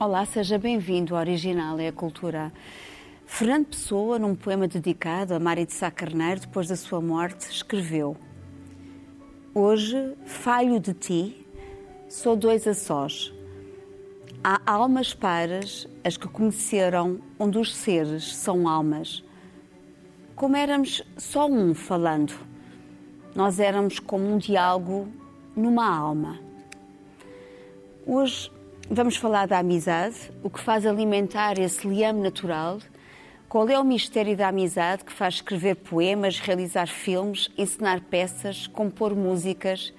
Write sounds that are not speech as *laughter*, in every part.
Olá, seja bem-vindo ao Original é a Cultura. Fernando Pessoa, num poema dedicado a Mário de Sá Carneiro, depois da sua morte, escreveu Hoje, falho de ti, sou dois a sós. Há almas pares, as que conheceram onde os seres são almas. Como éramos só um falando, nós éramos como um diálogo numa alma. Hoje vamos falar da amizade, o que faz alimentar esse liame natural qual é o mistério da amizade que faz escrever poemas, realizar filmes, ensinar peças, compor músicas,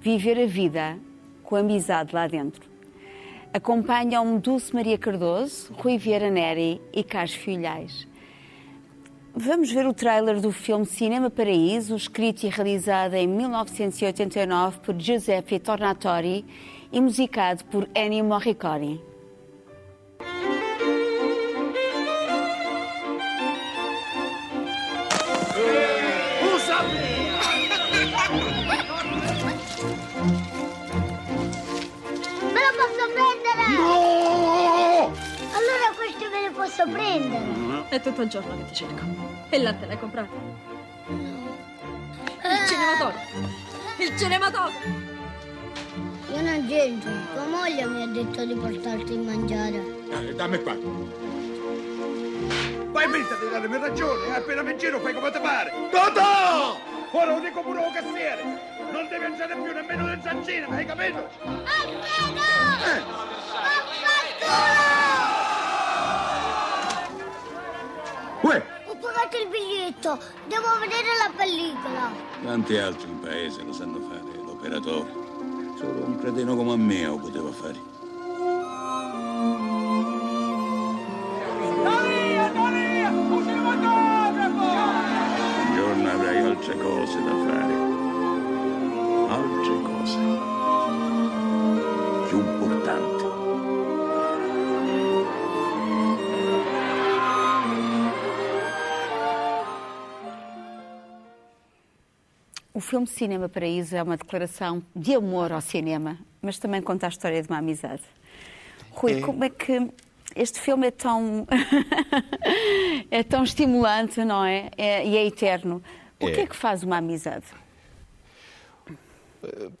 viver a vida com amizade lá dentro? Acompanham-me Dulce Maria Cardoso, Rui Vieira Neri e Carlos Filhais. Vamos ver o trailer do filme Cinema Paraíso, escrito e realizado em 1989 por Giuseppe Tornatori e musicado por Ennio Morricone. Me lo posso prendere? No! Allora questo me lo posso prendere? È tutto il giorno che ti cerco. E latte l'hai comprato? Il cinematografo! Il cinematografo! Io non c'entro. Tua moglie mi ha detto di portarti a mangiare. Eh, dammi qua. Vai mettere a darmi ragione, eh, appena mi giro fai come ti pare. Totò! Ora lo dico pure al cassiere. Non devi mangiare più nemmeno le zancine, hai capito? Alfredo! Eh. Uè, Ho pagato il biglietto. Devo vedere la pellicola. Tanti altri in paese lo sanno fare, l'operatore. Solo un cretino come me lo poteva fare. Un giorno avrai altre cose da fare. Altre cose. O filme Cinema Paraíso é uma declaração de amor ao cinema, mas também conta a história de uma amizade. Rui, É. como é que este filme é tão *laughs* é tão estimulante, não é? É- e é eterno. O que É. é que faz uma amizade?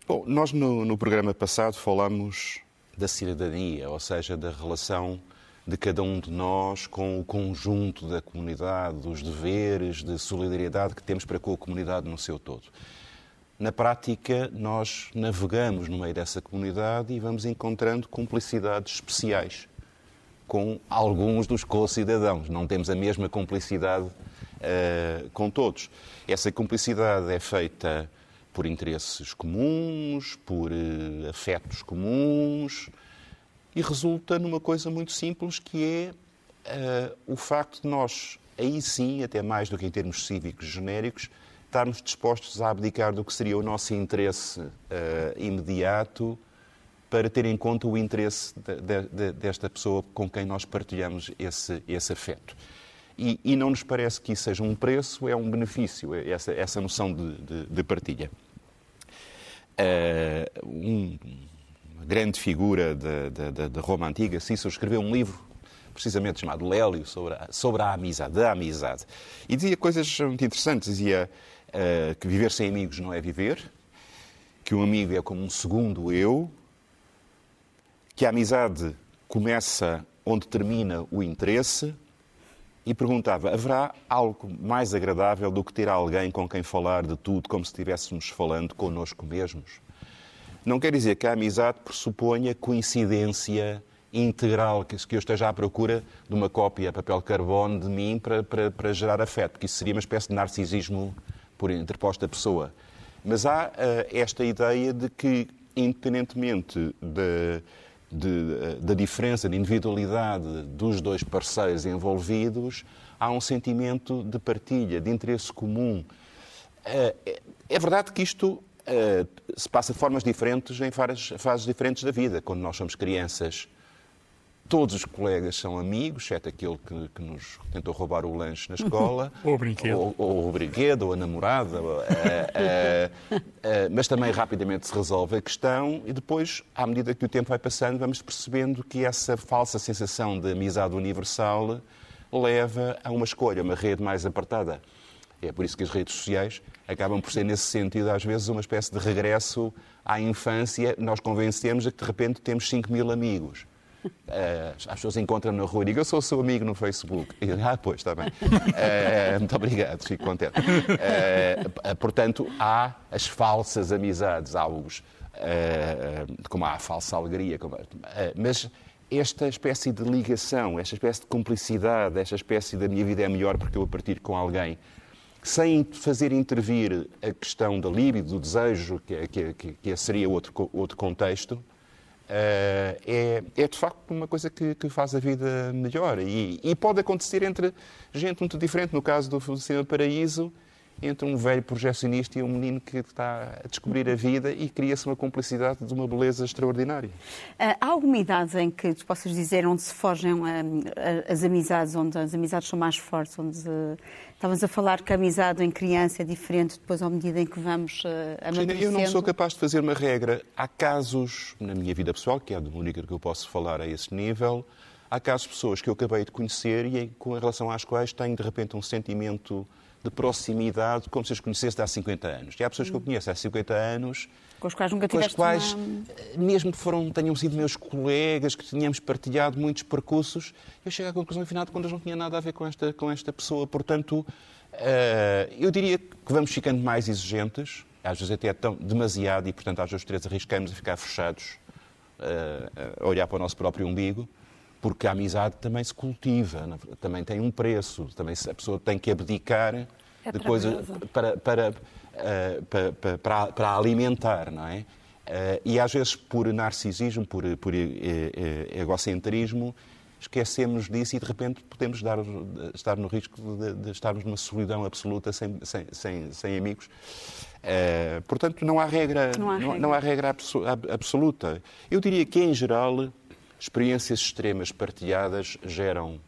Bom, nós no, no programa passado falamos da cidadania, ou seja, da relação de cada um de nós com o conjunto da comunidade, dos deveres de solidariedade que temos para com a comunidade no seu todo. Na prática, nós navegamos no meio dessa comunidade e vamos encontrando cumplicidades especiais com alguns dos co-cidadãos. Não temos a mesma cumplicidade eh, com todos. Essa cumplicidade é feita por interesses comuns, por eh, afetos comuns e resulta numa coisa muito simples que é eh, o facto de nós, aí sim, até mais do que em termos cívicos genéricos, estarmos dispostos a abdicar do que seria o nosso interesse eh, imediato para ter em conta o interesse de- de- de- desta pessoa com quem nós partilhamos esse, esse afeto. E, e não nos parece que isso seja um preço, é um benefício, é essa, essa noção de, partilha. Eh, um- uma grande figura da- Roma Antiga, Cícero, escreveu um livro precisamente chamado Lélio, sobre a, sobre a amizade, da amizade. E dizia coisas muito interessantes. Dizia eh, que viver sem amigos não é viver, que um amigo é como um segundo eu, que a amizade começa onde termina o interesse e perguntava: haverá algo mais agradável do que ter alguém com quem falar de tudo como se estivéssemos falando connosco mesmos? Não quer dizer que a amizade pressuponha coincidência integral, que que eu esteja à procura de uma cópia papel carbono de mim para, para, para gerar afeto, porque isso seria uma espécie de narcisismo por interposta pessoa. Mas há eh, esta ideia de que, independentemente da, de- da diferença de individualidade dos dois parceiros envolvidos, há um sentimento de partilha, de interesse comum. Eh, É é verdade que isto eh, se passa de formas diferentes em várias fases diferentes da vida. Quando nós somos crianças, Todos os colegas são amigos, exceto aquele que, que nos tentou roubar o lanche na escola. *laughs* Ou o brinquedo. Ou, ou o brinquedo, ou a namorada. ou, eh, eh, mas também rapidamente se resolve a questão e depois, à medida que o tempo vai passando, vamos percebendo que essa falsa sensação de amizade universal leva a uma escolha, uma rede mais apertada. É por isso que as redes sociais acabam por ser, nesse sentido, às vezes, uma espécie de regresso à infância. Nós convencemos de que, de repente, temos 5 mil amigos. Uh, as pessoas encontram-me na rua e digam, eu sou seu amigo no Facebook. E ah, pois, está bem. Uh, muito obrigado, fico contente. Uh, portanto, há as falsas amizades, há os, como há a falsa alegria. Como, mas esta espécie de ligação, esta espécie de cumplicidade, esta espécie da minha vida é melhor porque eu a partir com alguém, sem fazer intervir a questão da libido, do desejo, que, que, que seria outro, outro contexto, Uh, é, é, de facto uma coisa que, que faz a vida melhor. E, e, pode acontecer entre gente muito diferente. No caso do Cinema Paraíso, entre um velho projecionista e um menino que está a descobrir a vida e cria-se uma cumplicidade de uma beleza extraordinária. Uh, há alguma idade em que tu possas dizer onde se fogem uh, as amizades, onde as amizades são mais fortes, onde estávamos a falar que a amizade em criança é diferente depois à medida em que vamos uh, amadurecendo? Eu não sou capaz de fazer uma regra. Há casos, na minha vida pessoal, que é a única que eu posso falar a esse nível, há casos de pessoas que eu acabei de conhecer e com relação às quais tenho de repente um sentimento de proximidade, como se as conhecesse há 50 anos. E há pessoas que eu conheço há 50 anos com os quais nunca tiveste com as quais, uma... mesmo que foram, tenham sido meus colegas, que tínhamos partilhado muitos percursos, eu chego à conclusão, afinal de contas, não tinha nada a ver com esta, com esta pessoa. Portanto, uh, eu diria que vamos ficando mais exigentes, às vezes até tão demasiado, e, portanto, às vezes três arriscamos a ficar fechados, uh, a olhar para o nosso próprio umbigo porque a amizade também se cultiva, também tem um preço, também a pessoa tem que abdicar é de coisas para, para, uh, para, para, para, alimentar, não é? Uh, e às vezes por narcisismo, por, por uh, egocentrismo, esquecemos disso e de repente podemos dar, estar no risco de, de estarmos numa solidão absoluta sem, sem, sem, sem amigos. portanto, não há regra, não há, não, regra. não há regra absoluta. Eu diria que, em geral, experiências extremas partilhadas geram,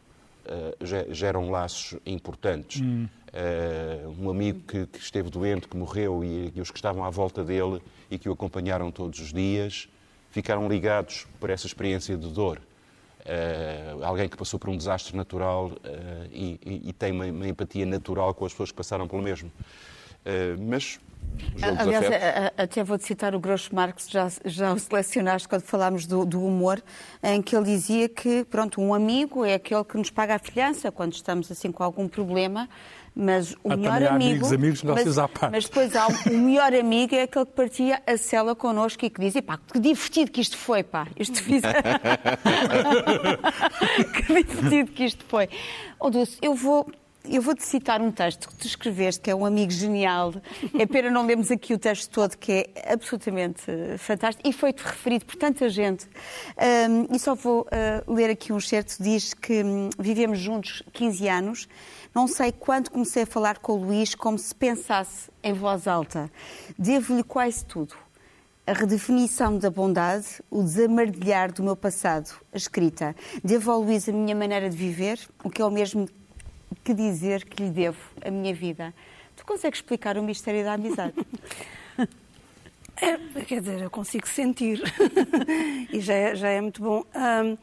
uh, geram laços importantes. Hum. Uh, um amigo que, que, esteve doente, que morreu, e, e, os que estavam à volta dele e que o acompanharam todos os dias, ficaram ligados por essa experiência de dor. Uh, alguém que passou por um desastre natural e, e, e, tem uma, uma, empatia natural com as pessoas que passaram pelo mesmo. Mas Aliás, até vou-te citar o Groucho Marx, já, já o selecionaste quando falámos do, do, humor, em que ele dizia que, pronto, um amigo é aquele que nos paga a filhança quando estamos assim com algum problema, mas o há melhor há amigo... amigos, amigos, mas, à parte. mas depois há o melhor amigo é aquele que partia a cela connosco e que dizia, pá, que divertido que isto foi, pá, isto fiz... *laughs* *laughs* que divertido que isto foi. Oh, Dulce, eu vou eu vou-te citar um texto que tu escreveste, que é um amigo genial. É pena não lermos aqui o texto todo, que é absolutamente eh, fantástico e foi-te referido por tanta gente. Um, e só vou uh, ler aqui um certo. Diz que um, vivemos juntos 15 anos. Não sei quando comecei a falar com o Luís como se pensasse em voz alta. Devo-lhe quase tudo. A redefinição da bondade, o desamardilhar do meu passado, a escrita. Devo ao Luís a minha maneira de viver, o que é o mesmo que dizer que lhe devo a minha vida. Tu consegues explicar o mistério da amizade? *laughs* É, quer dizer, eu consigo sentir *laughs* e já é, já é muito bom. Um,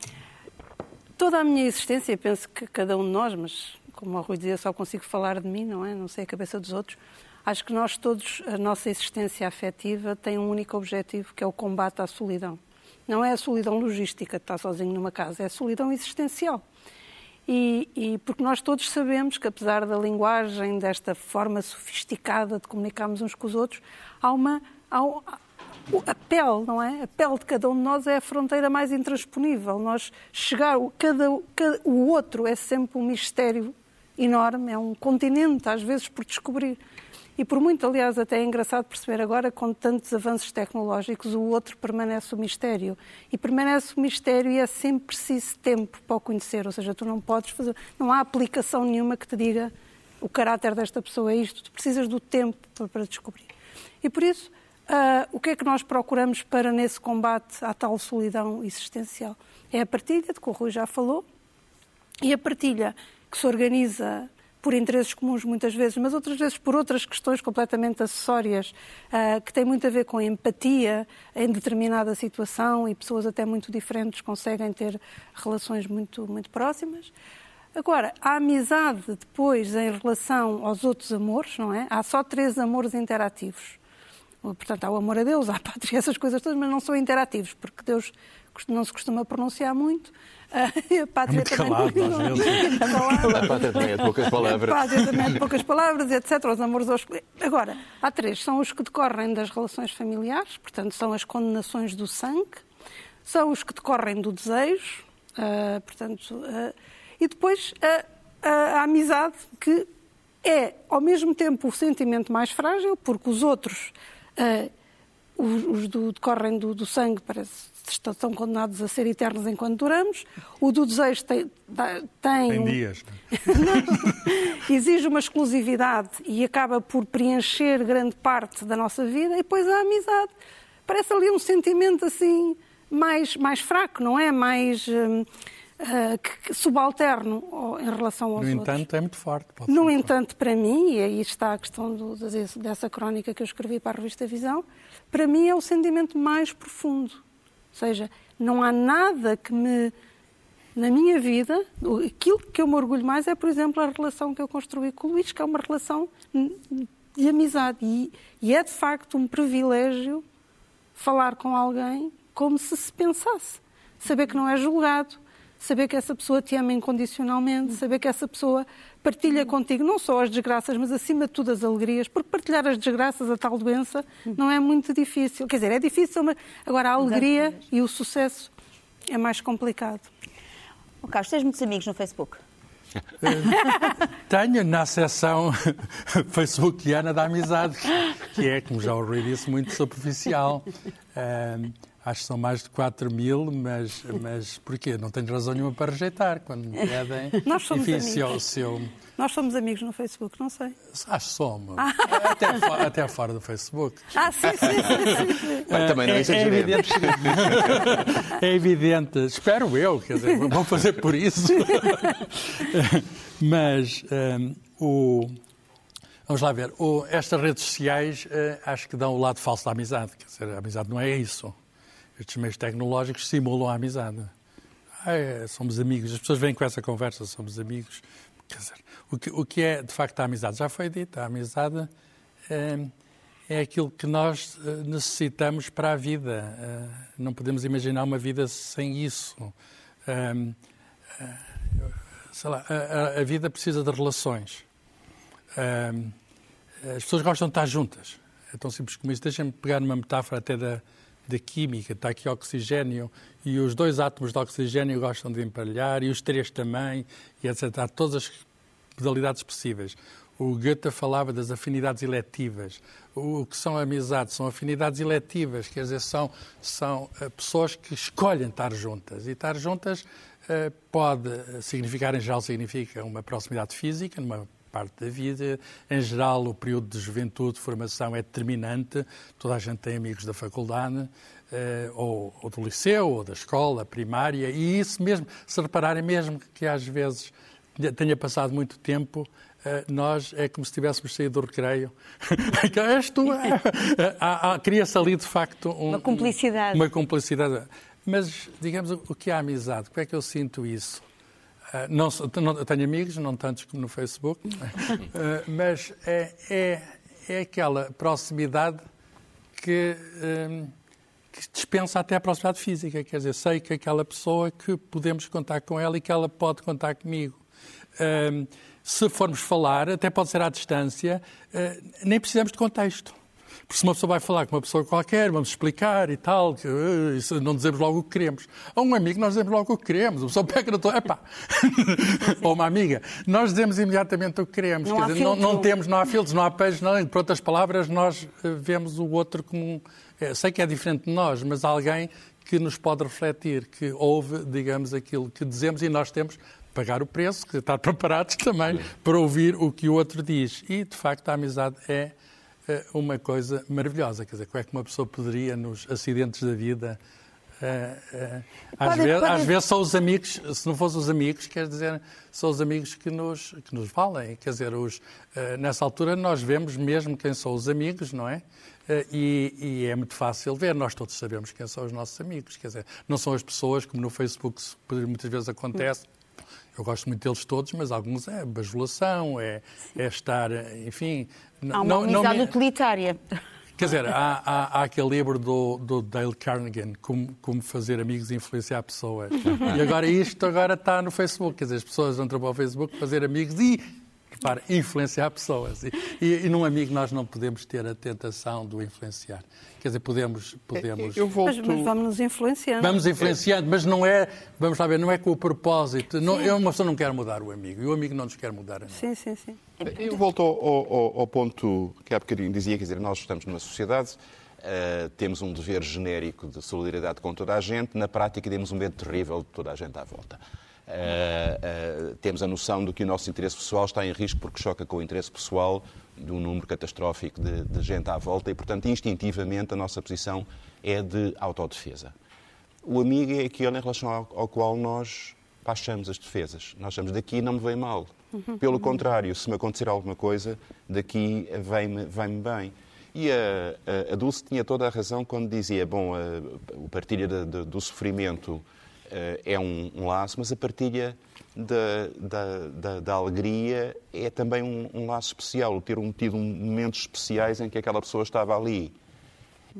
toda a minha existência, penso que cada um de nós, mas como o Rui dizia, só consigo falar de mim, não é? Não sei a cabeça dos outros. Acho que nós todos, a nossa existência afetiva tem um único objetivo, que é o combate à solidão. Não é a solidão logística de estar sozinho numa casa, é a solidão existencial. E, e, porque nós todos sabemos que, apesar da linguagem, desta forma sofisticada de comunicarmos uns com os outros, há uma. Há, a pele, não é? A pele de cada um de nós é a fronteira mais intransponível. Nós chegar, cada, cada, o outro é sempre um mistério enorme, é um continente, às vezes, por descobrir. E por muito, aliás, até é engraçado perceber agora, com tantos avanços tecnológicos, o outro permanece o mistério. E permanece o mistério e é sempre preciso tempo para o conhecer. Ou seja, tu não podes fazer, não há aplicação nenhuma que te diga o caráter desta pessoa é isto. Tu precisas do tempo para, para descobrir. E por isso, ah, o que é que nós procuramos para nesse combate à tal solidão existencial? É a partilha, de que o Rui já falou, e a partilha que se organiza por interesses comuns muitas vezes, mas outras vezes por outras questões completamente acessórias, ah, que têm muito a ver com empatia em determinada situação e pessoas até muito diferentes conseguem ter relações muito, muito próximas. Agora, a amizade depois em relação aos outros amores, não é? Há só três amores interativos. Portanto, há o amor a Deus, há a pátria, essas coisas todas, mas não são interativos, porque Deus não se costuma pronunciar muito. *laughs* A pátria muito também calado, não, às vezes. a pátria também é de poucas palavras. a pátria também é de poucas palavras, etc. Os amores aos... Agora, há três. São os que decorrem das relações familiares, portanto, são as condenações do sangue, são os que decorrem do desejo, ah, portanto, ah, e depois a, a- a amizade, que é, ao mesmo tempo, o sentimento mais frágil, porque os outros, ah, os, os do, decorrem do, do sangue, parece estão condenados a ser eternos enquanto duramos. O do desejo tem, tem, Tem dias. *laughs* exige uma exclusividade e acaba por preencher grande parte da nossa vida, e depois a amizade. Parece ali um sentimento assim mais, mais fraco, não é? Mais que- que subalterno em relação aos No outros. entanto, é muito forte. No entanto, para mim, e aí está a questão do- dessa crónica que eu escrevi para a revista Visão, para mim é o sentimento mais profundo. Seja, não há nada que me. Na minha vida, aquilo que eu me orgulho mais é, por exemplo, a relação que eu construí com o Luís, que é uma relação de amizade. E, e é, de facto, um privilégio falar com alguém como se se pensasse. Saber que não é julgado, saber que essa pessoa te ama incondicionalmente, saber que essa pessoa partilha contigo não só as desgraças, mas acima de tudo as alegrias, porque partilhar as desgraças, a tal doença, não é muito difícil. Quer dizer, é difícil, mas agora a alegria e o sucesso é mais complicado. Oh, Carlos, tens muitos amigos no Facebook? Tenho na seção *laughs* facebookiana da amizade, que é, como já o Rui disse, muito superficial. Acho que são mais de 4 mil, mas, mas porquê? Não tenho razão nenhuma para rejeitar quando me pedem. *laughs* Nós somos Enfim, se eu, amigos. se eu- Nós somos amigos no Facebook, não sei. acho que somos. Até, fo- até fora do Facebook. Ah, sim, sim, sim. sim, sim. *laughs* Bem, também não é, é exageremos. evidente. é evidente. Espero eu, quer dizer, vou fazer por isso. *laughs* Mas hum, o. Vamos lá ver. O- estas redes sociais eh, acho que dão o lado falso da amizade. Quer dizer, a amizade não é isso. Estes meios tecnológicos simulam a amizade. Ah, é, somos amigos. As pessoas vêm com essa conversa, somos amigos. Quer dizer, o que, o que é de facto a amizade? Já foi dito, a amizade eh, é aquilo que nós eh, necessitamos para a vida. Eh, não podemos imaginar uma vida sem isso. Ahm, eh, sei lá, a, a- vida precisa de relações. Ahm, as pessoas gostam de estar juntas. É tão simples como isso. Deixem-me pegar numa metáfora até da, da química. Está aqui oxigênio e os dois átomos de oxigênio gostam de empalhar e os três também, e etc. Há todas as modalidades possíveis. O Goethe falava das afinidades eletivas. O que são amizades? São afinidades eletivas, quer dizer, são, são eh, pessoas que escolhem estar juntas. E estar juntas eh, pode significar, em geral, significa uma proximidade física, numa parte da vida. Em geral, o período de juventude, formação é determinante. Toda a gente tem amigos da faculdade, eh, ou, ou do liceu, ou da escola primária. E isso mesmo, se repararem, mesmo que às vezes tenha passado muito tempo, eh, nós é como se tivéssemos saído do recreio. *laughs* Que És tu. *laughs* é. Cria-se ali, de facto, um- Uma cumplicidade. Uma cumplicidade. Mas, digamos, o que é a amizade? Como é que eu sinto isso? Ah, não, não- tenho amigos, não tantos como no Facebook, ah, mas é, é, é aquela proximidade que, hum, que dispensa até a proximidade física. Quer dizer, sei que aquela pessoa que podemos contar com ela e que ela pode contar comigo. Se formos falar, até pode ser à distância, nem precisamos de contexto. Porque se uma pessoa vai falar com uma pessoa qualquer, vamos explicar e tal, que, isso não dizemos logo o que queremos. A um amigo nós dizemos logo o que queremos. A pessoa pega na tua... Epá! *laughs* Ou uma amiga. Nós dizemos imediatamente o que queremos. Não Quer dizer, não, não temos, não há filtros, não há peixes, não. Por outras palavras, nós eh, vemos o outro como... um- eh, sei que é diferente de nós, mas alguém que nos pode refletir, que ouve, digamos, aquilo que dizemos e nós temos pagar o preço, que estar *laughs* preparados também para ouvir o que o outro diz. E, de facto, a amizade é uma coisa maravilhosa. Quer dizer, como é que uma pessoa poderia, nos acidentes da vida, eh, eh, às, Pode- vezes, pode- às vezes são os amigos, se não fossem os amigos, quer dizer, são os amigos que nos, que nos valem. Quer dizer, os, eh, nessa altura nós vemos mesmo quem são os amigos, não é? Eh, E, e é muito fácil ver, nós todos sabemos quem são os nossos amigos. Quer dizer, não são as pessoas, como no Facebook muitas vezes acontece, eu gosto muito deles todos, mas alguns é bajulação, é, é estar, enfim... Há uma não- não me- utilitária. Quer dizer, há, há, há aquele livro do, do Dale Carnegie, como, como fazer amigos e influenciar pessoas. E agora isto agora está no Facebook. Quer dizer, as pessoas entram para o Facebook fazer amigos e, para influenciar pessoas. E, e, e num amigo nós não podemos ter a tentação de o influenciar. Quer dizer, podemos... podemos Eu volto... Mas, mas vamos nos influenciando. Vamos influenciando, mas não é, vamos lá ver, não é com o propósito. Não, eu, uma pessoa não quer mudar o amigo e o amigo não nos quer mudar a nós. Sim, sim, sim. Eu volto ao, ao- ao ponto que há bocadinho dizia, quer dizer, nós estamos numa sociedade, eh, temos um dever genérico de solidariedade com toda a gente, na prática temos um medo terrível de toda a gente à volta. Eh, eh, temos a noção de que o nosso interesse pessoal está em risco porque choca com o interesse pessoal de um número catastrófico de, de gente à volta e, portanto, instintivamente a nossa posição é de autodefesa. O amigo é aquele em relação ao, ao qual nós baixamos as defesas. Nós achamos daqui não me vem mal. Pelo contrário, se me acontecer alguma coisa, daqui vem-me vem bem. E a, a, a Dulce tinha toda a razão quando dizia, bom, a, o de- do sofrimento é um, um laço, mas a partilha da, da, da- da alegria é também um, um laço especial, ter um, tido momentos especiais em que aquela pessoa estava ali.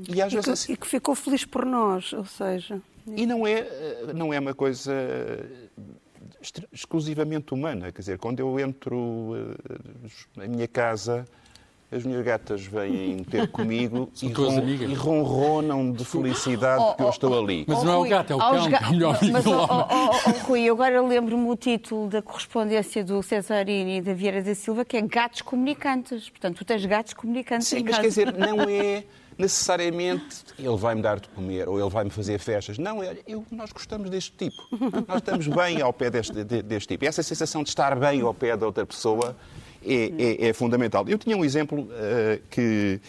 E às E vezes que, assim- e que ficou feliz por nós, ou seja... e não é, eh, não é uma coisa extra- exclusivamente humana. Quer dizer, quando eu entro eh, na minha casa, as minhas gatas vêm ter *laughs* comigo e, ron- amigas. e ronronam de felicidade porque eu estou ali. Mas não é o gato, é o cão, ga- que é o melhor amigo Mas, do oh, homem. oh, oh, oh, Rui, agora lembro-me o título da correspondência do Cesarini e da Vieira da Silva, que é Gatos Comunicantes. Portanto, tu tens gatos comunicantes Sim, em mas casa. quer dizer, não é necessariamente ele vai-me dar de comer ou ele vai-me fazer festas. Não, é, eu, nós gostamos deste tipo. Nós estamos bem ao pé deste, de- deste tipo. E essa sensação de estar bem ao pé da outra pessoa é, é- é fundamental. Eu tinha um exemplo eh, que,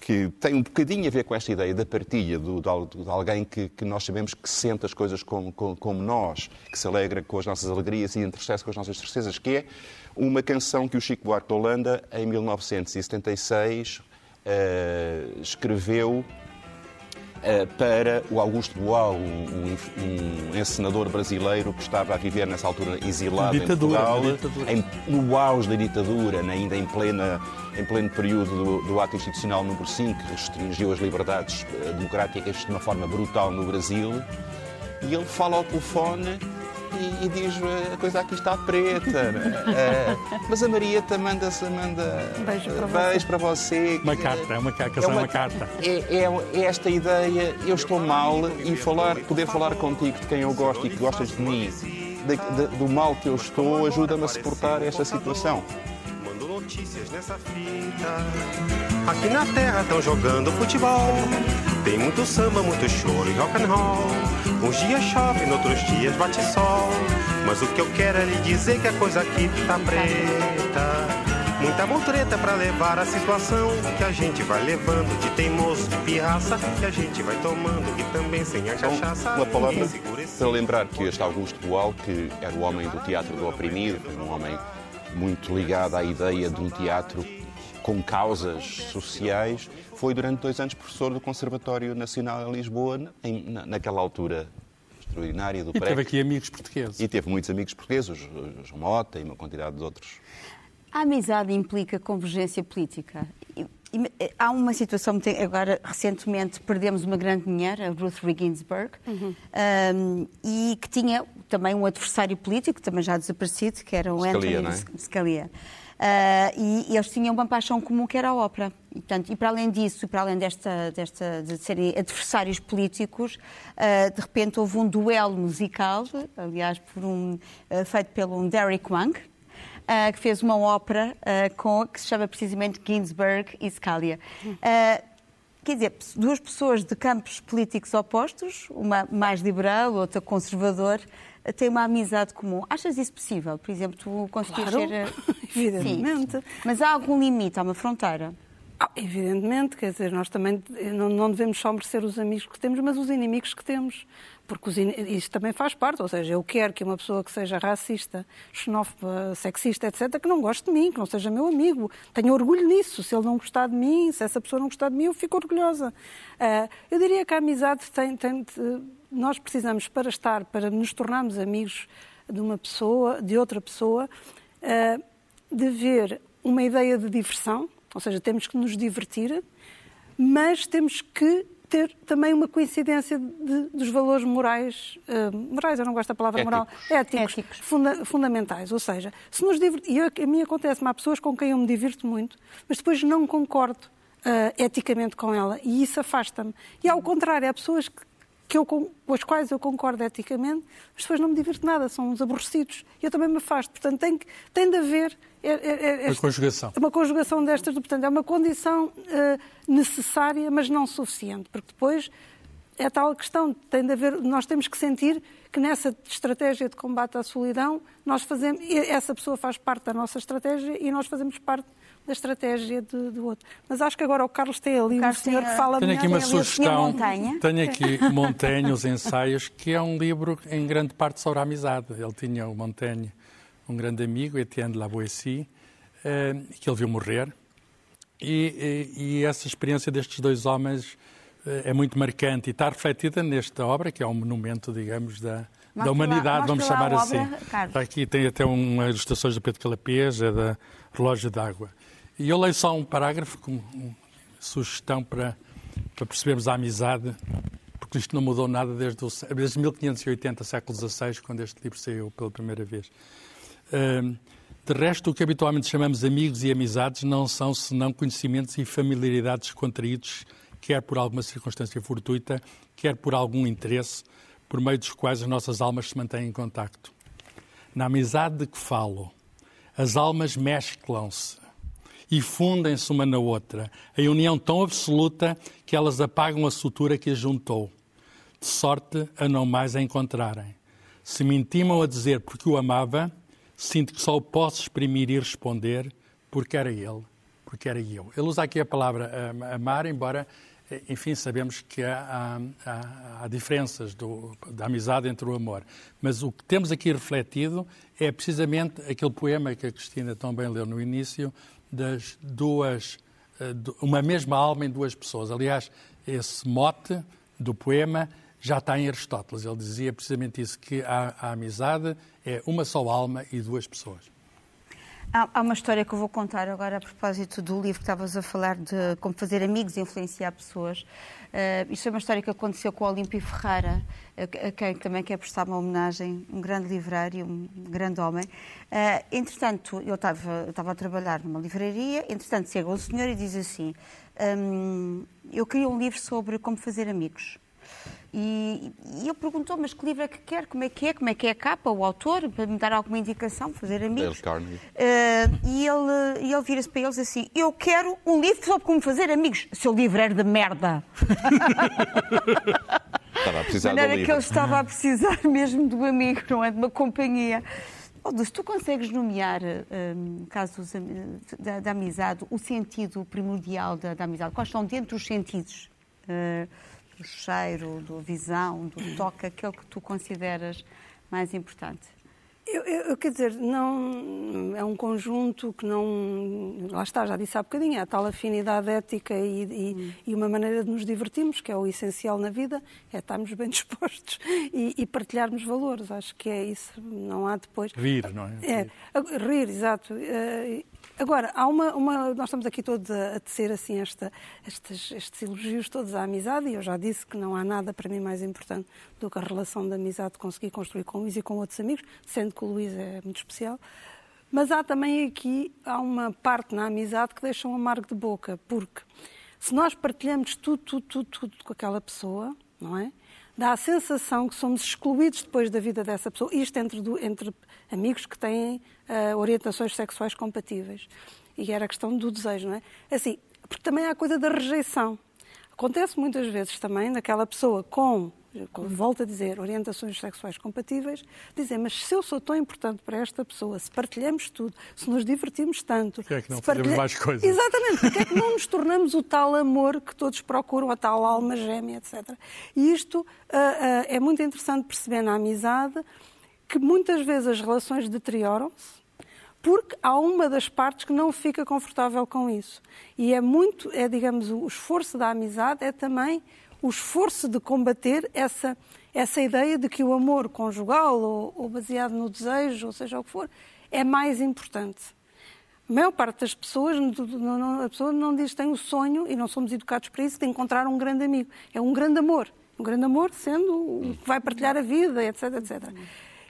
que tem um bocadinho a ver com esta ideia da partilha do- de, de alguém que, que nós sabemos que sente as coisas como, como- como nós, que se alegra com as nossas alegrias e entristece com as nossas tristezas, que é uma canção que o Chico Buarque de Holanda, em 1976, eh, escreveu para o Augusto Boal, um, um- encenador brasileiro que estava a viver nessa altura exilado Ditadura, em Portugal, em- no auge da ditadura, né, ainda em, plena, em pleno período do, do ato institucional número 5, que restringiu as liberdades eh, democráticas de uma forma brutal no Brasil. E ele fala ao telefone e, e diz eh, a coisa aqui está preta. Eh, mas a Marieta manda-se manda Beijo para eh, beijo para você. Uma carta, é uma canção é uma carta. é, é- é esta ideia, eu estou mal e falar, poder falar contigo de quem eu gosto e que gostas de mim, de- de- do mal que eu estou, ajuda-me a suportar esta situação. Mando notícias nessa fita. Aqui na terra estão jogando futebol. Tem muito samba, muito choro e rock and roll. Uns dias chove, noutros dias bate sol. Mas o que eu quero é lhe dizer que a coisa aqui tá preta. Muita mutreta pra levar a situação que a gente vai levando de teimoso, de pirraça, que a gente vai tomando e também sem a Então, cachaça. uma palavra para lembrar que este Augusto Boal, que era o homem do teatro do oprimido, um homem muito ligado à ideia de um teatro com causas sociais, foi durante dois anos professor do Conservatório Nacional em Lisboa, em- na- naquela altura extraordinária do E teve PREC. aqui amigos portugueses. E teve muitos amigos portugueses, o João Mota e uma quantidade de outros. A amizade implica convergência política. E- e- há uma situação, agora recentemente perdemos uma grande mulher, a Ruth Ginsburg, um, e que tinha também um adversário político, também já desaparecido, que era o Scalia, Anthony é? Scalia. Ah, e, eles tinham uma paixão comum que era a ópera. E, portanto, e para além disso, e para além desta, desta de serem adversários políticos, ah, de repente houve um duelo musical, aliás, por um, ah, feito pelo um Derek Wang, que fez uma ópera com, que se chama precisamente Ginsberg e Scalia. Ah, quer dizer, duas pessoas de campos políticos opostos, uma mais liberal, outra conservador, ah, têm uma amizade comum. Achas isso possível? Por exemplo, tu conseguires Claro, ser... *laughs* ah, evidentemente. Sim. Mas há algum limite, há uma fronteira? Ah, evidentemente, quer dizer, nós também não, não devemos só merecer os amigos que temos, mas os inimigos que temos. Porque isso também faz parte, ou seja, eu quero que uma pessoa que seja racista, xenófoba, sexista, etc., que não goste de mim, que não seja meu amigo. Tenho orgulho nisso. Se ele não gostar de mim, se essa pessoa não gostar de mim, eu fico orgulhosa. Uh, eu diria que a amizade tem, tem, nós precisamos para estar, para nos tornarmos amigos de uma pessoa, de outra pessoa, uh, de ver uma ideia de diversão, ou seja, temos que nos divertir, mas temos que ter também uma coincidência de, dos valores morais, uh, morais, eu não gosto da palavra éticos. moral, éticos, éticos. Funda, fundamentais. Ou seja, se nos divertimos, a mim acontece, há pessoas com quem eu me divirto muito, mas depois não concordo uh, eticamente com ela e isso afasta-me. E ao contrário, há pessoas que, que eu, com as quais eu concordo eticamente, mas depois não me divirto nada, são uns aborrecidos. E eu também me afasto. Portanto, tem, tem de haver é, é, é, uma conjugação. Uma conjugação destas, portanto, é uma condição uh, necessária, mas não suficiente, porque depois é tal questão, tem de haver, nós temos que sentir que nessa estratégia de combate à solidão, nós fazemos, essa pessoa faz parte da nossa estratégia e nós fazemos parte da estratégia do, do outro. Mas acho que agora o Carlos tem ali um senhor que fala Tenho aqui uma sugestão. Tenho aqui Montaigne, os ensaios, que é um livro em grande parte sobre a amizade. Ele tinha o Montaigne um grande amigo, Etienne de la Boétie, eh, que ele viu morrer. E, e, e, essa experiência destes dois homens eh, é muito marcante e está refletida nesta obra, que é um monumento, digamos, da, da humanidade, vamos chamar assim. Obra, está aqui tem até umas ilustrações do Pedro Calapés, é da Relógio d'Água. E eu leio só um parágrafo como sugestão para, para percebermos a amizade, porque isto não mudou nada desde, o, desde 1580, século XVI, quando este livro saiu pela primeira vez. De resto, o que habitualmente chamamos amigos e amizades não são senão conhecimentos e familiaridades contraídos, quer por alguma circunstância fortuita, quer por algum interesse, por meio dos quais as nossas almas se mantêm em contacto. Na amizade de que falo, as almas mesclam-se e fundem-se uma na outra, em união tão absoluta que elas apagam a sutura que as juntou, de sorte a não mais a encontrarem. Se me intimam a dizer porque o amava, sinto que só o posso exprimir e responder porque era ele, porque era eu. Ele usa aqui a palavra eh, amar, embora, eh, enfim, sabemos que há, há, há diferenças do, da amizade entre o amor. Mas o que temos aqui refletido é precisamente aquele poema que a Cristina tão bem leu no início, das duas, eh, uma mesma alma em duas pessoas. Aliás, esse mote do poema já está em Aristóteles. Ele dizia precisamente isso, que a, a amizade é uma só alma e duas pessoas. Há, uma história que eu vou contar agora a propósito do livro que estavas a falar de como fazer amigos e influenciar pessoas. Uh, é uma história que aconteceu com o Olímpio Ferreira, a, quem também quer prestar uma homenagem, um grande livrário, um grande homem. Uh, entretanto, eu estava, eu estava a trabalhar numa livraria, entretanto chega o senhor e diz assim, um, eu queria um livro sobre como fazer amigos. E, e ele perguntou, mas que livro é que quer? Como é que é? Como é que é a capa, o autor? Para me dar alguma indicação, fazer amigos. Uh, e ele, e ele vira-se para eles assim, eu quero um livro sobre como fazer amigos. Seu livro era de merda. estava a precisar de um livro. que ele estava a precisar *laughs* mesmo do amigo, não é? De uma companhia. Oh, se tu consegues nomear, um, casos da, da, amizade, o sentido primordial da, da amizade, quais são dentro dos sentidos? Uh, do cheiro, da visão, do toque, aquele que tu consideras mais importante? Eu, eu, quer dizer, não é um conjunto que não. Lá está, já disse há bocadinho, é a tal afinidade ética e, e, hum. e, uma maneira de nos divertirmos, que é o essencial na vida, é estarmos bem *laughs* dispostos e, e, partilharmos valores. Acho que é isso, não há depois. Rir, não é? É, rir, exato. Eh, Agora, há uma, uma, nós estamos aqui todos a, a tecer assim esta, estes, estes, elogios todos à amizade e eu já disse que não há nada para mim mais importante do que a relação de amizade que consegui construir com Luís e com outros amigos, sendo o Luís é muito especial. Mas há também aqui há uma parte na amizade que deixa um amargo de boca, porque se nós partilhamos tudo, tudo, tudo, tudo com aquela pessoa, não é? Dá a sensação que somos excluídos depois da vida dessa pessoa, isto entre, entre amigos que têm uh, orientações sexuais compatíveis. E era a questão do desejo, não é? Assim, porque também há a coisa da rejeição. Acontece muitas vezes também daquela pessoa com volto a dizer, orientações sexuais compatíveis, dizer, mas se eu sou tão importante para esta pessoa, se partilhamos tudo, se nos divertimos tanto... Porquê é que não fazemos mais coisas? Exatamente, porque é que não nos tornamos o tal amor que todos procuram, a tal alma gêmea, etc. E isto ah, ah, é muito interessante perceber na amizade que muitas vezes as relações deterioram-se porque há uma das partes que não fica confortável com isso. E é muito, é digamos, o esforço da amizade é também o esforço de combater essa, essa ideia de que o amor conjugal ou, ou baseado no desejo, ou seja o que for, é mais importante. A maior parte das pessoas, não, não, a pessoa não diz que tem o sonho, e não somos educados para isso, de encontrar um grande amigo. É um grande amor. Um grande amor sendo o que vai partilhar a vida, etc, etc.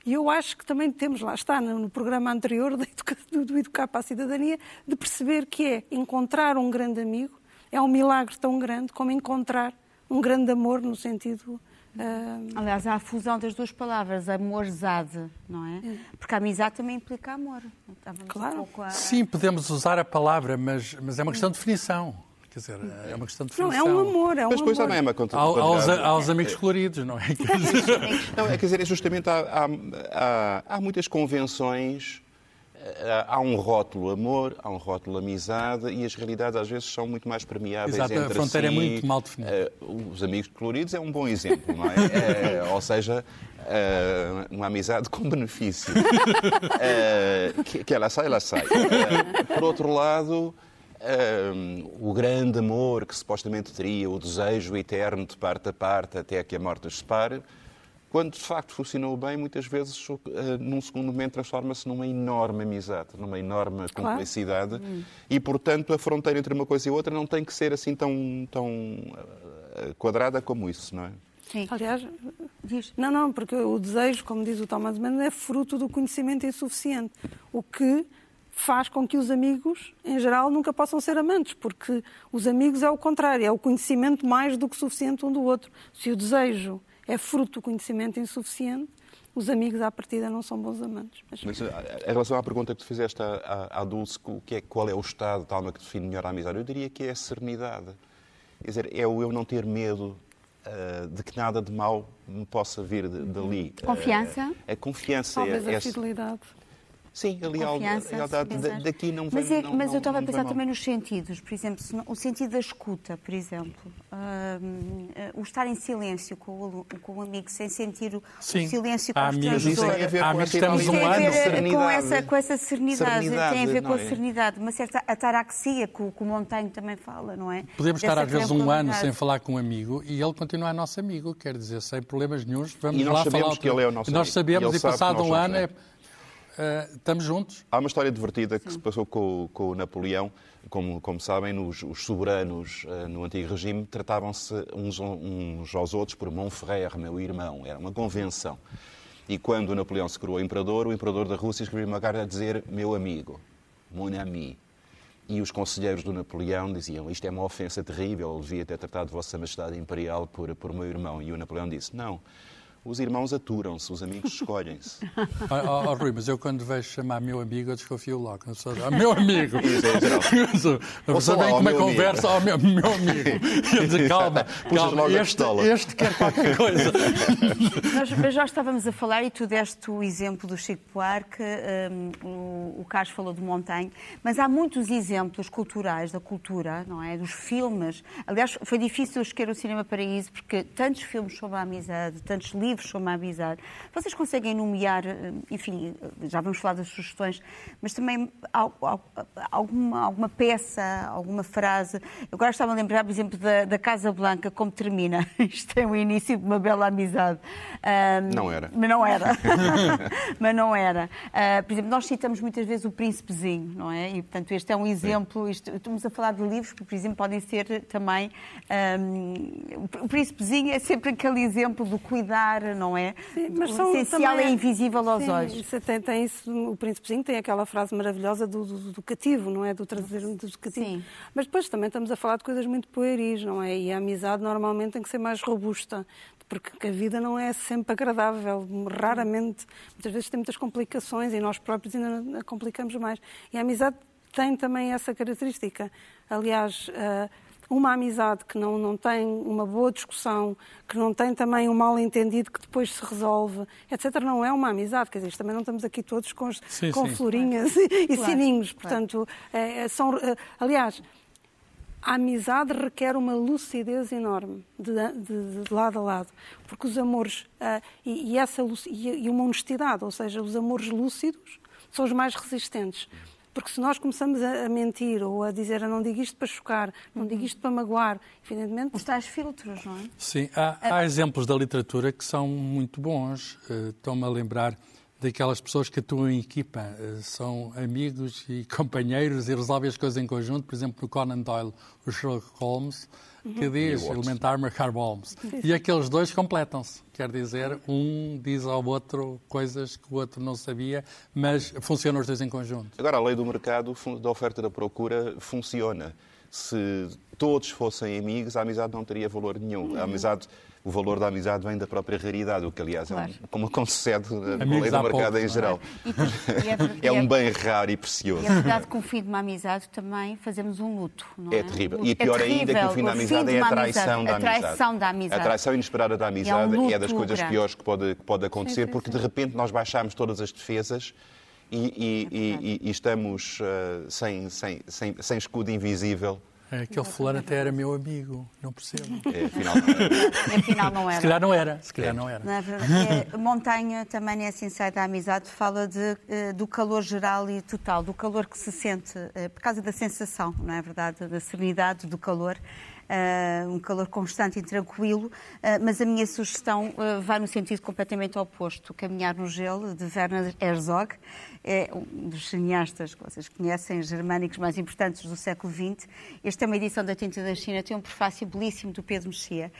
E eu acho que também temos, lá está, no programa anterior do Educar para a Cidadania, de perceber que é encontrar um grande amigo, é um milagre tão grande como encontrar um grande amor no sentido. Uh... Aliás, há a fusão das duas palavras, amor-zade, não é? Porque a amizade também implica amor. Estávamos claro. Um a... Sim, podemos usar a palavra, mas, mas é uma questão de definição. Quer dizer, é uma questão de definição. Não, é um amor, é um Mas depois amor. também é uma aos, aos, amigos coloridos, não é? *laughs* não, é quer dizer, é justamente há, há, há, há muitas convenções há um rótulo amor, há um rótulo amizade e as realidades às vezes são muito mais permeáveis Exato, entre a fronteira si. é muito mal definida. Uh, os amigos coloridos é um bom exemplo, não é? uh, *laughs* ou seja, uh, uma amizade com benefício. *laughs* que, que, ela sai, ela sai. por outro lado, o grande amor que supostamente teria, o desejo eterno de parte a parte até que a morte os separe, quando de facto funcionou bem, muitas vezes, num segundo momento, transforma-se numa enorme amizade, numa enorme Claro. cumplicidade. Hum. E, portanto, a fronteira entre uma coisa e outra não tem que ser assim tão, tão uh, quadrada como isso, não é? Sim. Aliás, Diz. não, não, porque o desejo, como diz o Thomas Mann, é fruto do conhecimento insuficiente. O que faz com que os amigos, em geral, nunca possam ser amantes, porque os amigos é o contrário, é o conhecimento mais do que suficiente um do outro. Se o desejo é fruto do conhecimento insuficiente, os amigos à partida não são bons amantes. Mas... Mas, em relação à pergunta que tu fizeste à, à Dulce, o que é, qual é o estado de alma que define melhor a amizade, eu diria que é a serenidade. Quer dizer, é o eu não ter medo uh, de que nada de mal me possa vir de, dali. Confiança? Uh, a confiança. Talvez é, a fidelidade. Sim, a lealdade daqui não mas, vem, é, não, mas não, eu estava a pensar também nos sentidos, por exemplo, se não- o sentido da escuta, por exemplo. Hum, o estar em silêncio com o, com o amigo, sem sentir o, Sim. o silêncio Há amigos- Isso tem a ver Há com Tem um a ano. ver com serenidade. essa, com essa serenidade, Serenidade, tem a ver com a é? serenidade, uma certa ataraxia que o, que o Montaigne também fala, não é? Podemos estar Dessa às vezes um ano sem falar com um amigo e ele continua nosso amigo, quer dizer, sem problemas nenhums, vamos E nós lá sabemos falar. que ele é o nosso E Nós amigo. sabemos E e passado nós um ano é, eh, estamos juntos. Há uma história divertida que se passou com, com o Napoleão. Como, como sabem, os, os soberanos eh, no antigo regime tratavam-se uns, uns aos outros por Montferrer, meu irmão. Era uma convenção. E quando o Napoleão se coroou imperador, o imperador da Rússia escreveu uma carta a dizer meu amigo, mon ami. E os conselheiros do Napoleão diziam isto é uma ofensa terrível, ele devia ter tratado Vossa Majestade Imperial por, por meu irmão. E o Napoleão disse, não, os irmãos aturam-se, os amigos escolhem-se. Ó ó, ó, Rui, mas eu quando vejo chamar meu amigo, eu desconfio logo. Pessoa diz, "Ah, meu amigo! *laughs* É. A pessoa vem com uma "Oh, amigo." conversa, ao meu, meu amigo. E *laughs* eu calma, calma, este, este quer qualquer *laughs* coisa. Nós mas já estávamos a falar, e tu deste o exemplo do Chico Buarque, hum, o, o Carlos falou do Montaigne, mas há muitos exemplos culturais, da cultura, não é? Dos filmes. Aliás, foi difícil escolher o Cinema Paraíso, porque tantos filmes sobre a amizade, tantos livros sobre a amizade. Vocês conseguem nomear, hum, enfim, já vamos falar das sugestões, mas também al- al- alguma, alguma peça, alguma frase. Eu agora estava a lembrar, por exemplo, da, da Casa Blanca, como termina. *laughs* Isto é o início de uma bela amizade. Hum, Não era. mas não era. *laughs* *laughs* Mas não era. Ah, por exemplo, nós citamos muitas vezes o príncipezinho, não é? E, portanto, este é um exemplo. Isto, estamos a falar de livros que, por exemplo, podem ser também. ahm, o príncipezinho é sempre aquele exemplo do cuidar, não é? Sim, mas o essencial também- é invisível aos Sim, olhos. Isso tem, tem isso, o Príncipezinho tem aquela frase maravilhosa do, do, do cativo, não é? Do trazer do cativo. Sim. Mas depois também estamos a falar de coisas muito pueris, não é? E a amizade normalmente tem que ser mais robusta, porque a vida não é sempre agradável, raramente. Muitas vezes tem muitas complicações e nós próprios ainda a complicamos mais. E a amizade tem também essa característica. Aliás, ah, uma amizade que não, não tem uma boa discussão, que não tem também um mal-entendido que depois se resolve, etc., não é uma amizade. Quer dizer, também não estamos aqui todos com, Sim, com sim. florinhas e, e Claro, sininhos. claro. Portanto, é, é, são, é, aliás, a amizade requer uma lucidez enorme de, de- de lado a lado, porque os amores ah, e, e essa e, e uma honestidade, ou seja, os amores lúcidos são os mais resistentes. Porque se nós começamos a, mentir ou a dizer, "Eu não digo isto para chocar, não digo isto para magoar, evidentemente Os tais filtros, não é? Sim, há, há exemplos da literatura que são muito bons. Eh, Estou-me a lembrar daquelas pessoas que atuam em equipa, eh, são amigos e *laughs* companheiros e resolvem as coisas em conjunto. Por exemplo, no Conan Doyle, o Sherlock Holmes, que diz elementar Mercar Holmes. E aqueles dois completam-se. Quer dizer, um diz ao outro coisas que o outro não sabia, mas funcionam os dois em conjunto. Agora, a lei do mercado da oferta e da procura funciona. Se todos fossem amigos, a amizade não teria valor nenhum. A amizade, o valor da amizade vem da própria raridade, o que, aliás, Claro. é um, como concede na Amigos lei do mercado em é? geral. *laughs* É, É e um bem raro e precioso. E é verdade que com o fim de uma amizade também fazemos um luto, não é? É terrível. E pior é ainda que o terrível. fim da amizade de é a traição da A amizade. traição da amizade. A traição inesperada da amizade luto é, das coisas grande. piores que pode, que pode acontecer, Sim, porque sim. de repente nós baixamos todas as defesas e, e- e- e- e estamos eh, sem, sem, sem, sem escudo invisível. É, Aquele fulano até era meu amigo, não percebo. É, afinal, não é. E afinal não Se era. calhar não era, se calhar não era. Não é verdade? É, Montanha, também nesse ensaio da amizade, fala de, eh, do calor geral e total, do calor que se sente, eh, por causa da sensação, não é verdade? Da serenidade, do calor. Eh, um calor constante e tranquilo, eh, mas a minha sugestão eh, vai no sentido completamente oposto. Caminhar no Gelo, de Werner Herzog, é um dos cineastas que vocês conhecem, germânicos mais importantes do século XX. Esta é uma edição da Tinta da China, tem um prefácio belíssimo do Pedro Mexia.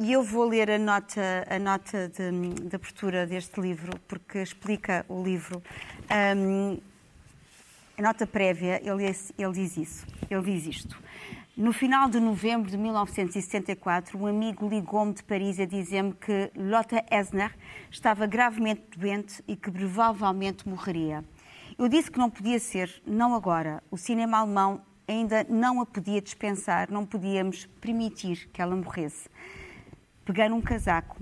E eu vou ler a nota, a nota de, de abertura deste livro, porque explica o livro. Um, a nota prévia, ele, ele diz isso. Ele diz isto. No final de novembro de 1974, um amigo ligou-me de Paris a dizer-me que Lotta Esner estava gravemente doente e que provavelmente morreria. Eu disse que não podia ser, não agora. O cinema alemão ainda não a podia dispensar, não podíamos permitir que ela morresse. Peguei num casaco,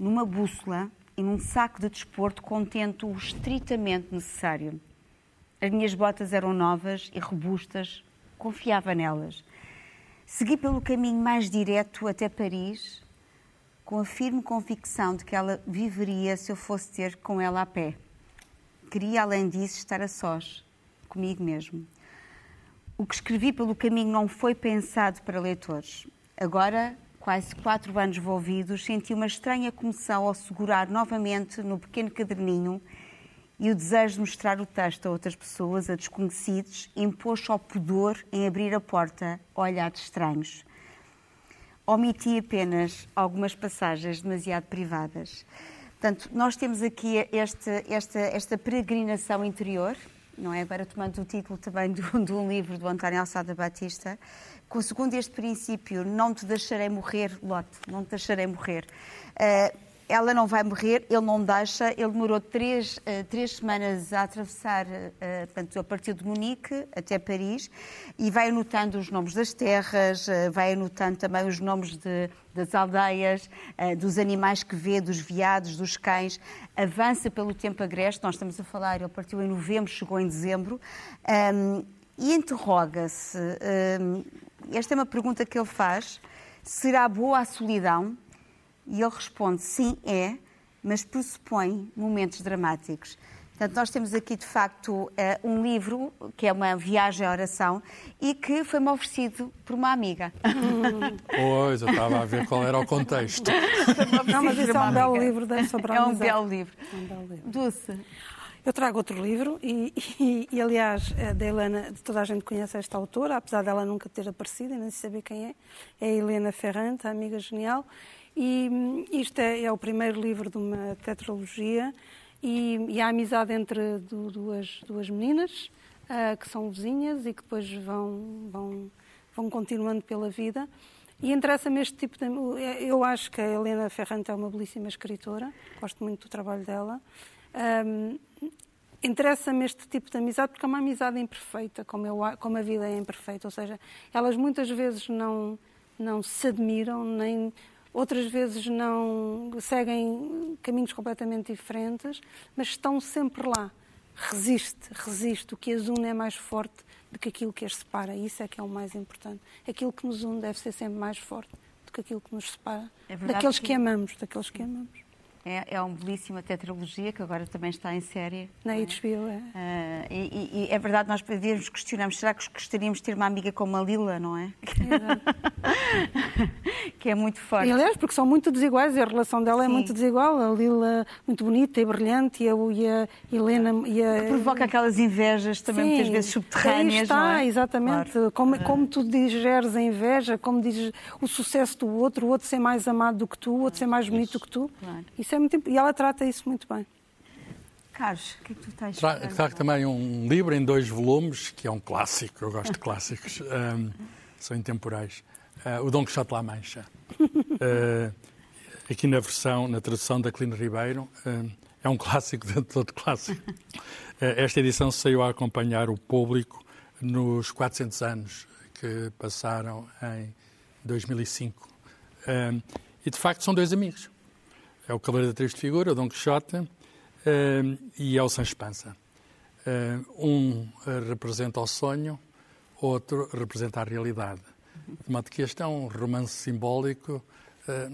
numa bússola e num saco de desporto contendo o estritamente necessário. As minhas botas eram novas e robustas, confiava nelas. Segui pelo caminho mais direto até Paris, com a firme convicção de que ela viveria se eu fosse ter com ela a pé. Queria, além disso, estar a sós, comigo mesmo. O que escrevi pelo caminho não foi pensado para leitores. Agora, quase quatro anos envolvidos, senti uma estranha comoção ao segurar novamente no pequeno caderninho e o desejo de mostrar o texto a outras pessoas, a desconhecidos, impôs ao pudor em abrir a porta a olhares estranhos. Omiti apenas algumas passagens demasiado privadas. Portanto, nós temos aqui este, esta, esta peregrinação interior, não é? Agora tomando o título também de, um- livro do António Alçada Batista, com segundo este princípio, não te deixarei morrer, Lote, não te deixarei morrer. Eh, ela não vai morrer, ele não deixa. Ele demorou três, eh, três semanas a atravessar, eh, portanto, a partir de Munique até Paris, e vai anotando os nomes das terras, eh, vai anotando também os nomes de- das aldeias, eh, dos animais que vê, dos veados, dos cães. Avança pelo tempo agreste, nós estamos a falar, ele partiu em novembro, chegou em dezembro, e interroga-se. esta é uma pergunta que ele faz: será boa a solidão? E ele responde: sim, é, mas pressupõe momentos dramáticos. Portanto, nós temos aqui, de facto, eh, um livro que é uma viagem à oração e que foi-me oferecido por uma amiga. *laughs* Pois, eu estava a ver qual era o contexto. Não, mas isso é um belo livro da- sobre a É um belo livro. É um belo livro. Dulce. Eu trago outro livro e, e- e, aliás, a da Helena, toda a gente conhece esta autora, apesar dela nunca ter aparecido e nem saber quem é. É a Helena Ferrante, a amiga genial. E hum, isto é, é o primeiro livro de uma tetralogia e, e a amizade entre du- duas, duas meninas ah, que são vizinhas e que depois vão, vão, vão continuando pela vida. E interessa-me este tipo de. Eu acho que a Helena Ferrante é uma belíssima escritora, gosto muito do trabalho dela. Ahm, interessa-me este tipo de amizade porque é uma amizade imperfeita, como, eu, como a vida é imperfeita. Ou seja, elas muitas vezes não, não se admiram, nem outras vezes não seguem caminhos completamente diferentes, mas estão sempre lá. Resiste, resiste. O que as une é mais forte do que aquilo que as separa. Isso é que é o mais importante. Aquilo que nos une deve ser sempre mais forte do que aquilo que nos separa. É daqueles que- que amamos, daqueles que amamos. É, é uma belíssima tetralogia que agora também está em série. Na HBO é. Ah, e, e- e é verdade, nós podíamos questionarmos, será que gostaríamos de ter uma amiga como a Lila, não é? *laughs* que é muito forte. E, aliás, porque são muito desiguais e a relação dela é Sim. muito desigual. A Lila muito bonita e brilhante e a, e a Helena... E a... Provoca aquelas invejas também Sim, muitas vezes subterrâneas, Aí está, é? exatamente. Claro. Como, como tu digeres a inveja, como dizes o sucesso do outro, o outro ser mais amado do que tu, o outro ser mais bonito do que tu. Claro. Isso é muito imp- E ela trata isso muito bem. Carlos, o que é que tu tens? Tra-? Trago também um livro em dois volumes, que é um clássico, eu gosto de clássicos, *laughs* ahm, são intemporais. Ah, o Dom Quixote La Mancha. *laughs* Ah, aqui na versão, na tradução da Clino Ribeiro, ahm, é um clássico dentro de todo clássico. *laughs* Esta edição saiu a acompanhar o público nos 400 anos que passaram em 2005. Ahm, e, de facto, são dois amigos. É o Cavaleiro da Triste Figura, o Dom Quixote, eh, e é o Sancho Panza. Eh, um eh, representa o sonho, outro representa a realidade. De modo que este é um romance simbólico, eh,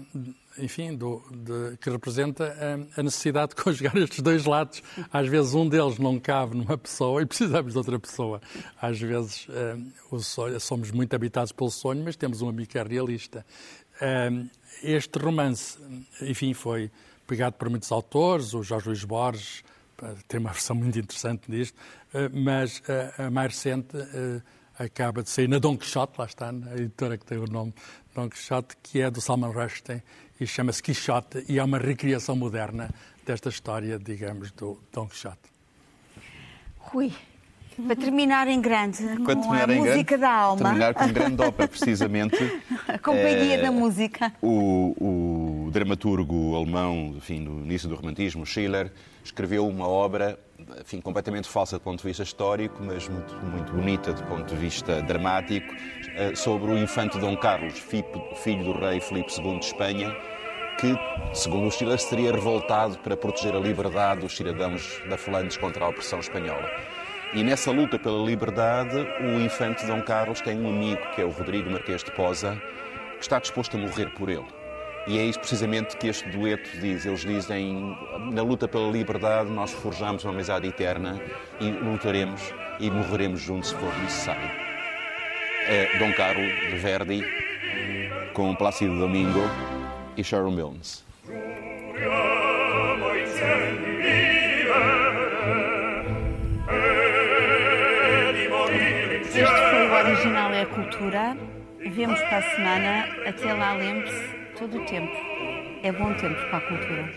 enfim, do- de- que representa eh, a necessidade de *laughs* conjugar estes dois lados. Às vezes um deles não cabe numa pessoa e precisamos de outra pessoa. Às vezes o sonho- somos muito habitados pelo sonho, mas temos um amigo que é realista. Este romance, enfim, foi pegado por muitos autores, o Jorge Luís Borges tem uma *laughs* versão muito interessante disto, eh, mas a mais recente eh, acaba de sair na Dom Quixote, lá está, na editora que tem o nome Dom Quixote, que é do Salman Rushdie e chama-se Quixote e é uma recriação moderna desta história, digamos, do Dom Quixote. Rui, para terminar em grande, com a terminar em música grande, da alma, Terminar com grande ópera, precisamente. a *laughs* companhia eh, da música. O, o dramaturgo alemão, enfim, no início do romantismo, Schiller, escreveu uma obra enfim, completamente falsa do ponto de vista histórico, mas muito, muito bonita do ponto de vista dramático, eh, sobre o infante Dom Carlos, fi- filho do rei Filipe II de Espanha, que, segundo o Schiller, se teria revoltado para proteger a liberdade dos cidadãos da Flandres contra a opressão espanhola. E nessa luta pela liberdade, o infante Dom Carlos tem um amigo, que é o Rodrigo Marquês de Posa, que está disposto a morrer por ele. E é isso precisamente que este dueto diz. Eles dizem, na luta pela liberdade, nós forjamos uma amizade eterna e lutaremos e morreremos juntos se for necessário. É Dom Carlos de Verdi, com Plácido Domingo e Cheryl Milnes. Cultura. Vemos para a semana. Até lá, lembre-se, todo o tempo. É bom tempo para a cultura.